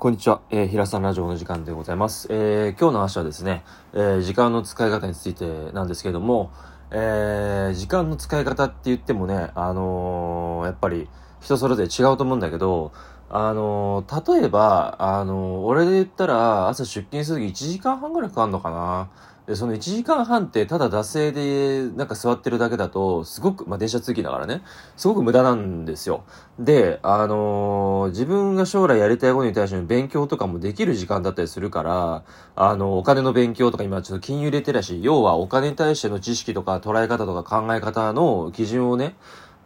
こんにちは、えー、平さんラジオの時間でございます。えー、今日の話はですね、えー、時間の使い方についてなんですけども、えー、時間の使い方って言ってもね、あのー、やっぱり人それぞれ違うと思うんだけど、あの、例えば、あの、俺で言ったら朝出勤するとき1時間半ぐらいかかるのかな。で、その1時間半ってただ惰性でなんか座ってるだけだと、すごく、まあ、電車通勤だからね、すごく無駄なんですよ。で、あの、自分が将来やりたいことに対しての勉強とかもできる時間だったりするから、あの、お金の勉強とか今ちょっと金融入れてらし、要はお金に対しての知識とか捉え方とか考え方の基準をね、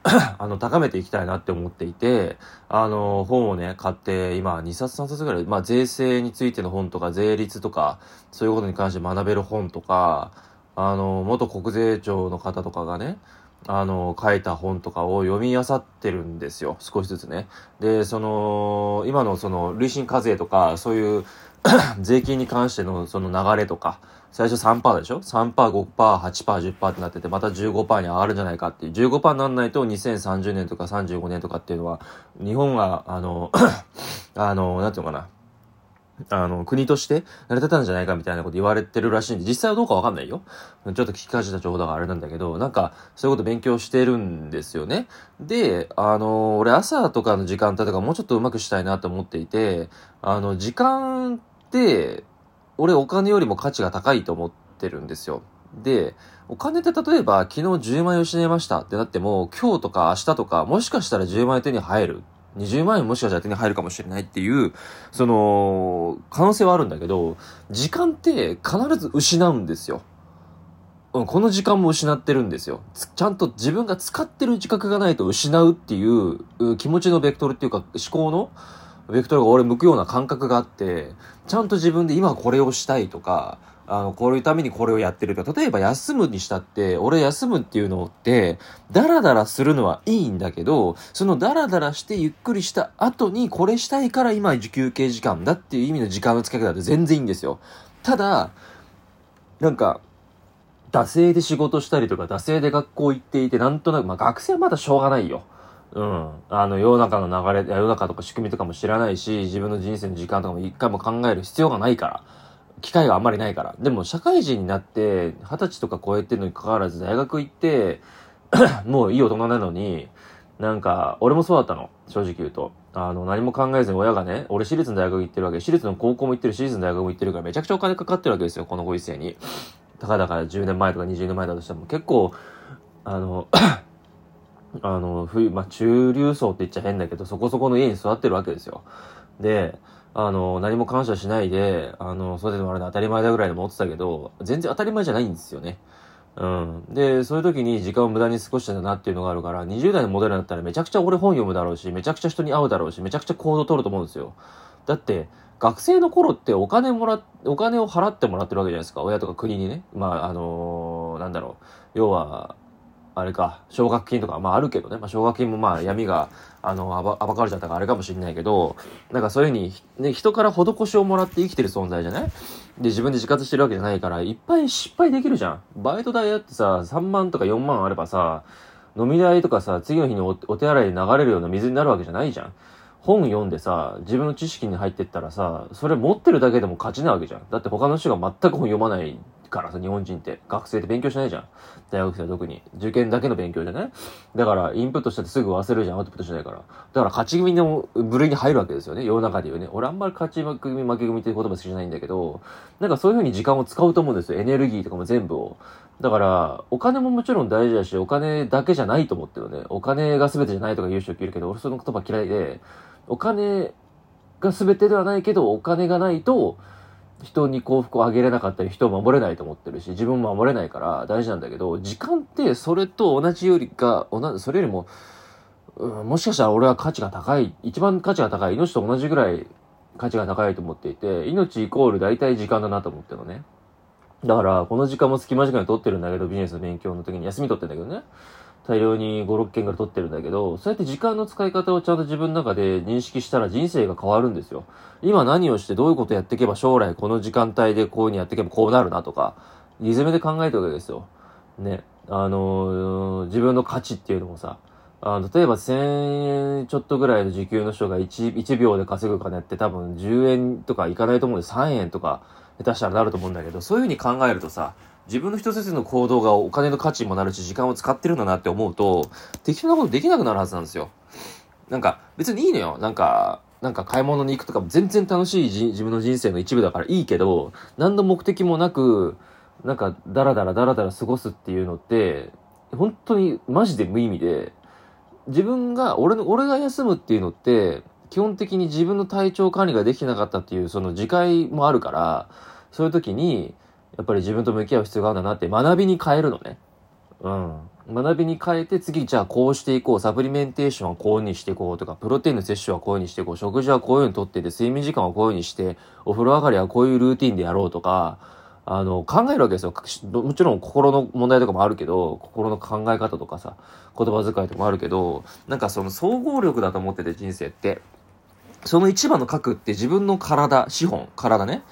あの、高めていきたいなって思っていて、あの、本をね、買って、今、2冊3冊ぐらい、まあ、税制についての本とか、税率とか、そういうことに関して学べる本とか、あの、元国税庁の方とかがね、あの、書いた本とかを読み漁ってるんですよ。少しずつね。で、その、今のその、累進課税とか、そういう 税金に関してのその流れとか、最初3%でしょ ?3%、5%、8%、10%ってなってて、また15%に上がるんじゃないかっていう。15%にならないと2030年とか35年とかっていうのは、日本が、あの、あの、なんていうのかな。あの、国として成り立たんじゃないかみたいなこと言われてるらしいんで、実際はどうかわかんないよ。ちょっと聞き返した情報だからあれなんだけど、なんか、そういうこと勉強してるんですよね。で、あの、俺朝とかの時間帯とかもうちょっと上手くしたいなと思っていて、あの、時間って、俺お金よりも価値が高いと思ってるんですよ。で、お金って例えば昨日10万円失いましたってなっても、今日とか明日とか、もしかしたら10万円手に入る。20万円もしかしたら手に入るかもしれないっていう、その、可能性はあるんだけど、時間って必ず失うんですよ。この時間も失ってるんですよ。ちゃんと自分が使ってる自覚がないと失うっていう気持ちのベクトルっていうか思考のベクトルが俺向くような感覚があって、ちゃんと自分で今これをしたいとか、あの、こういうためにこれをやってるか、例えば休むにしたって、俺休むっていうのって、ダラダラするのはいいんだけど、そのダラダラしてゆっくりした後にこれしたいから今休憩時間だっていう意味の時間の使い方って全然いいんですよ。ただ、なんか、惰性で仕事したりとか、惰性で学校行っていて、なんとなく、まあ学生はまだしょうがないよ。うん。あの、世の中の流れ、世の中とか仕組みとかも知らないし、自分の人生の時間とかも一回も考える必要がないから。機会があんまりないから。でも、社会人になって、二十歳とか超えてるのに関わらず、大学行って、もういい大人なのに、なんか、俺もそうだったの。正直言うと。あの、何も考えずに親がね、俺私立の大学行ってるわけ。私立の高校も行ってる、私立の大学も行ってるからめちゃくちゃお金かかってるわけですよ、このご時世に。たかだから10年前とか20年前だとしても結構、あの あの、冬、まあ、中流層って言っちゃ変だけど、そこそこの家に育ってるわけですよ。で、あの、何も感謝しないで、あの、育ててもらうの当たり前だぐらいで思ってたけど、全然当たり前じゃないんですよね。うん。で、そういう時に時間を無駄に過ごしてたなっていうのがあるから、20代に戻るんだったらめちゃくちゃ俺本読むだろうし、めちゃくちゃ人に会うだろうし、めちゃくちゃ行動取ると思うんですよ。だって、学生の頃ってお金もら、お金を払ってもらってるわけじゃないですか。親とか国にね。まあ、あのー、なんだろう。要は、あれか、奨学金とか、まああるけどね、まあ奨学金もまあ闇が、あの、暴かれちゃったからあれかもしれないけど、なんかそういうふうに、ね、人から施しをもらって生きてる存在じゃない？で、自分で自活してるわけじゃないから、いっぱい失敗できるじゃん。バイト代やってさ、3万とか4万あればさ、飲み代とかさ、次の日にお手洗いで流れるような水になるわけじゃないじゃん。本読んでさ、自分の知識に入ってったらさ、それ持ってるだけでも勝ちなわけじゃん。だって他の人が全く本読まないからさ、日本人って。学生って勉強しないじゃん。大学生は特に。受験だけの勉強じゃない？だから、インプットしたってすぐ忘れるじゃん、アウトプットしないから。だから、勝ち組の部類に入るわけですよね。世の中で言うね。俺あんまり勝ち組、負け組って言葉好きじゃないんだけど、なんかそういう風に時間を使うと思うんですよ。エネルギーとかも全部を。だから、お金ももちろん大事だし、お金だけじゃないと思ってるね。お金が全てじゃないとか言う人いるけど、俺その言葉嫌いで、お金が全てではないけど、お金がないと、人に幸福をあげれなかったり、人を守れないと思ってるし、自分も守れないから大事なんだけど、時間ってそれと同じよりか、それよりも、うん、もしかしたら俺は価値が高い、一番価値が高い、命と同じぐらい価値が高いと思っていて、命イコール大体時間だなと思ってるのね。だから、この時間も隙間時間に取ってるんだけど、ビジネスの勉強の時に休み取ってんだけどね。大量に5、6件ぐらい取ってるんだけど、そうやって時間の使い方をちゃんと自分の中で認識したら人生が変わるんですよ。今何をしてどういうことやっていけば将来この時間帯でこういうふうにやっていけばこうなるなとか、リズムで考えてるわけですよ。ね。あのー、自分の価値っていうのもさ、あの、例えば1000円ちょっとぐらいの時給の人が 1, 1秒で稼ぐ金って多分10円とかいかないと思うんで3円とか下手したらなると思うんだけど、そういうふうに考えるとさ、自分の一つ一つの行動がお金の価値にもなるし、時間を使ってるんだなって思うと、適当なことできなくなるはずなんですよ。なんか、別にいいのよ。なんか、なんか買い物に行くとかも全然楽しい自分の人生の一部だからいいけど、何の目的もなく、なんか、ダラダラダラダラ過ごすっていうのって、本当にマジで無意味で、自分が、俺の、俺が休むっていうのって、基本的に自分の体調管理ができてなかったっていう、その自戒もあるから、そういう時に、やっぱり自分と向き合う必要があるんだなって学びに変えるのね。うん。学びに変えて次じゃあこうしていこう。サプリメンテーションはこういう風にしていこうとか、プロテインの摂取はこういう風にしていこう。食事はこういう風にとってて、睡眠時間はこういう風にして、お風呂上がりはこういうルーティンでやろうとか、あの、考えるわけですよ。もちろん心の問題とかもあるけど、心の考え方とかさ、言葉遣いとかもあるけど、なんかその総合力だと思ってて人生って。その一番の核って自分の体、資本、体ね。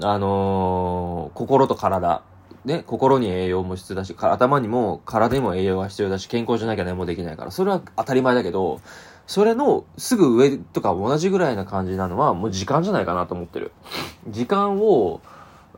あのー、心と体。ね、心に栄養も必要だし、頭にも体にも栄養が必要だし、健康じゃなきゃ何もできないから、それは当たり前だけど、それのすぐ上とか同じぐらいな感じなのはもう時間じゃないかなと思ってる。時間を、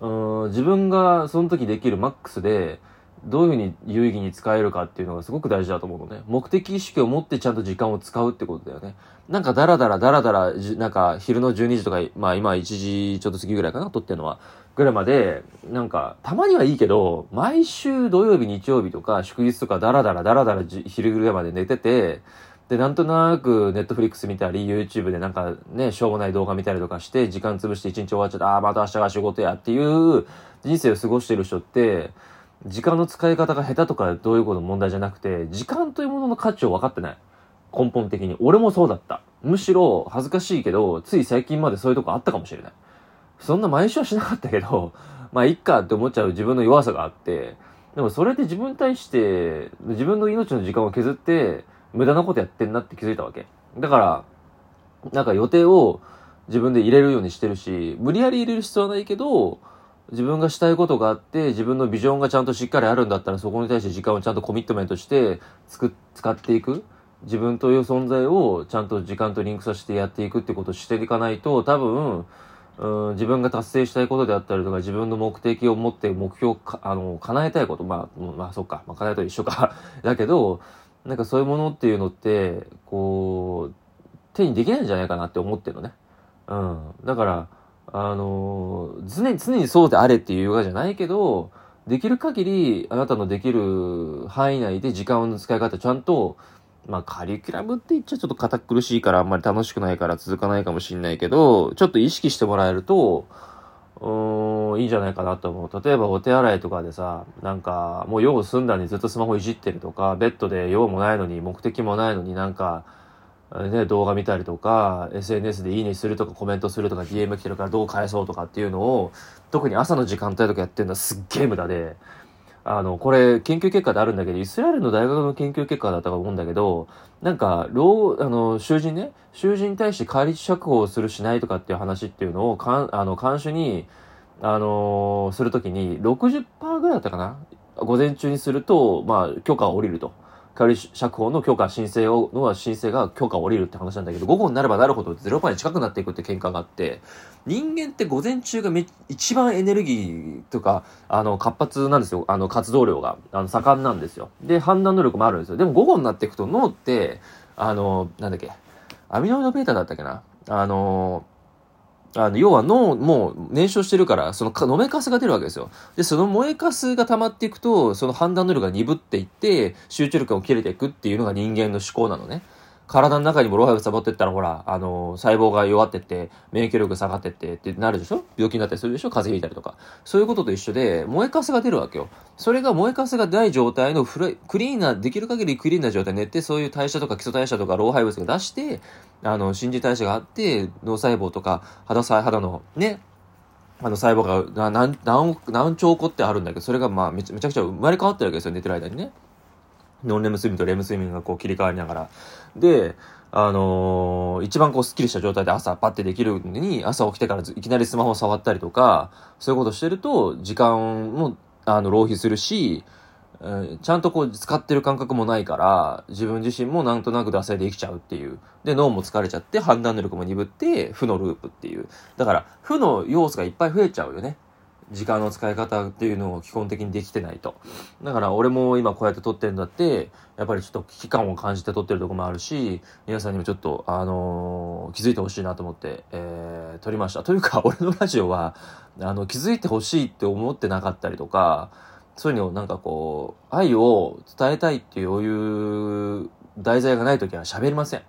うん自分がその時できるマックスで、どういうふうに有意義に使えるかっていうのがすごく大事だと思うのね。目的意識を持ってちゃんと時間を使うってことだよね。なんかダラダラダラダラ、なんか昼の12時とか、まあ今1時ちょっと過ぎぐらいかな、撮ってるのは。ぐらいまで、なんか、たまにはいいけど、毎週土曜日、日曜日とか祝日とかダラダラダラダラ昼ぐらいまで寝てて、で、なんとなく、ネットフリックス見たり、YouTube でなんかね、しょうもない動画見たりとかして、時間潰して一日終わっちゃった、ああ、また明日が仕事やっていう人生を過ごしてる人って、時間の使い方が下手とかどういうこと問題じゃなくて、時間というものの価値を分かってない。根本的に。俺もそうだった。むしろ恥ずかしいけど、つい最近までそういうとこあったかもしれない。そんな毎週はしなかったけど、まあ、いっかって思っちゃう自分の弱さがあって、でもそれって自分に対して、自分の命の時間を削って、無駄なことやってんなって気づいたわけ。だから、なんか予定を自分で入れるようにしてるし、無理やり入れる必要はないけど、自分がしたいことがあって、自分のビジョンがちゃんとしっかりあるんだったら、そこに対して時間をちゃんとコミットメントして、つく、使っていく。自分という存在をちゃんと時間とリンクさせてやっていくってことをしていかないと、多分、うん、自分が達成したいことであったりとか、自分の目的を持って目標か、あの、叶えたいこと、まあ、まあ、そっか、まあ、叶えたと一緒か。だけど、なんかそういうものっていうのって、こう、手にできないんじゃないかなって思ってるのね。うん。だから、あの常に、常にそうであれっていうヨガじゃないけど、できる限り、あなたのできる範囲内で時間の使い方ちゃんと、まあ、カリキュラムって言っちゃちょっと堅苦しいからあんまり楽しくないから続かないかもしんないけど、ちょっと意識してもらえると、うん、いいんじゃないかなと思う。例えばお手洗いとかでさ、なんか、もう用済んだのにずっとスマホいじってるとか、ベッドで用もないのに、目的もないのになんか、ね、動画見たりとか、SNS でいいねするとかコメントするとか DM 来てるからどう返そうとかっていうのを、特に朝の時間帯とかやってるのはすっげえ無駄で、あの、これ研究結果であるんだけど、イスラエルの大学の研究結果だったと思うんだけど、なんか、老、あの、囚人ね、囚人に対して帰り釈放するしないとかっていう話っていうのを、かん、あの、監視に、あのー、するときに60%ぐらいだったかな？午前中にすると、まあ、許可を下りると。代わり釈放の許可申請を、の申請が許可を下りるって話なんだけど、午後になればなるほど0%に近くなっていくって喧嘩があって、人間って午前中がめ一番エネルギーとか、あの、活発なんですよ。あの、活動量が、あの、盛んなんですよ。で、判断能力もあるんですよ。でも午後になっていくと脳って、あの、なんだっけ、アミノイドベータだったっけな？あの、あの、要は脳も燃焼してるから、その飲めかすが出るわけですよ。で、その燃えかすが溜まっていくと、その判断能力が鈍っていって、集中力が切れていくっていうのが人間の思考なのね。体の中にも老廃物サボってったら、ほら、あの、細胞が弱ってって、免疫力下がってってってなるでしょ？病気になったりするでしょ？風邪ひいたりとか。そういうことと一緒で、燃えかすが出るわけよ。それが燃えかすがない状態のフラクリーンな、できる限りクリーンな状態に寝て、そういう代謝とか基礎代謝とか老廃物が出して、あの、新陳代謝があって、脳細胞とか肌さ、肌のね、あの細胞が何、何、何兆個ってあるんだけど、それがまあめちゃくちゃ生まれ変わってるわけですよ、寝てる間にね。ノンレム睡眠とレム睡眠がこう切り替わりながら。で、あのー、一番こうスッキリした状態で朝パッてできるのに、朝起きてからいきなりスマホを触ったりとか、そういうことしてると、時間も、あの、浪費するし、ちゃんとこう使ってる感覚もないから、自分自身もなんとなく惰性で生きちゃうっていう。で、脳も疲れちゃって、判断能力も鈍って、負のループっていう。だから、負の要素がいっぱい増えちゃうよね。時間の使い方っていうのを基本的にできてないと。だから俺も今こうやって撮ってるんだって、やっぱりちょっと危機感を感じて撮ってるとこもあるし、皆さんにもちょっと、あのー、気づいてほしいなと思って、えー、撮りました。というか、俺のラジオは、あの、気づいてほしいって思ってなかったりとか、そういうのをなんかこう、愛を伝えたいっていう余裕題材がない時は喋りません。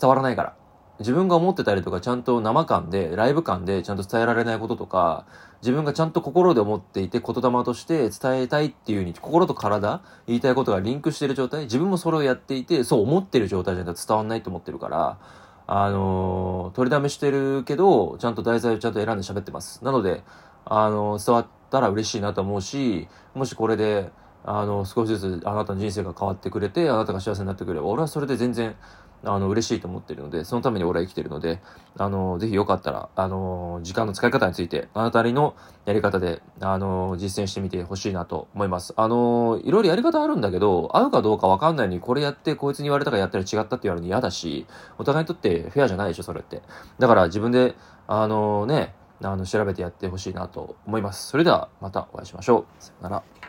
伝わらないから。自分が思ってたりとかちゃんと生感で、ライブ感でちゃんと伝えられないこととか、自分がちゃんと心で思っていて言霊として伝えたいっていうふうに、心と体、言いたいことがリンクしてる状態、自分もそれをやっていて、そう思ってる状態じゃないと伝わんないと思ってるから、あのー、取りだめしてるけど、ちゃんと題材をちゃんと選んで喋ってます。なので、あのー、伝わったら嬉しいなと思うし、もしこれで、あの、少しずつあなたの人生が変わってくれて、あなたが幸せになってくれば、俺はそれで全然、あの、嬉しいと思ってるので、そのために俺は生きてるので、あの、ぜひよかったら、あの、時間の使い方について、あなたりのやり方で、あの、実践してみてほしいなと思います。あの、いろいろやり方あるんだけど、合うかどうかわかんないのに、これやって、こいつに言われたからやったら違ったって言われるの嫌だし、お互いにとってフェアじゃないでしょ、それって。だから自分で、あのね、あの、調べてやってほしいなと思います。それでは、またお会いしましょう。さよなら。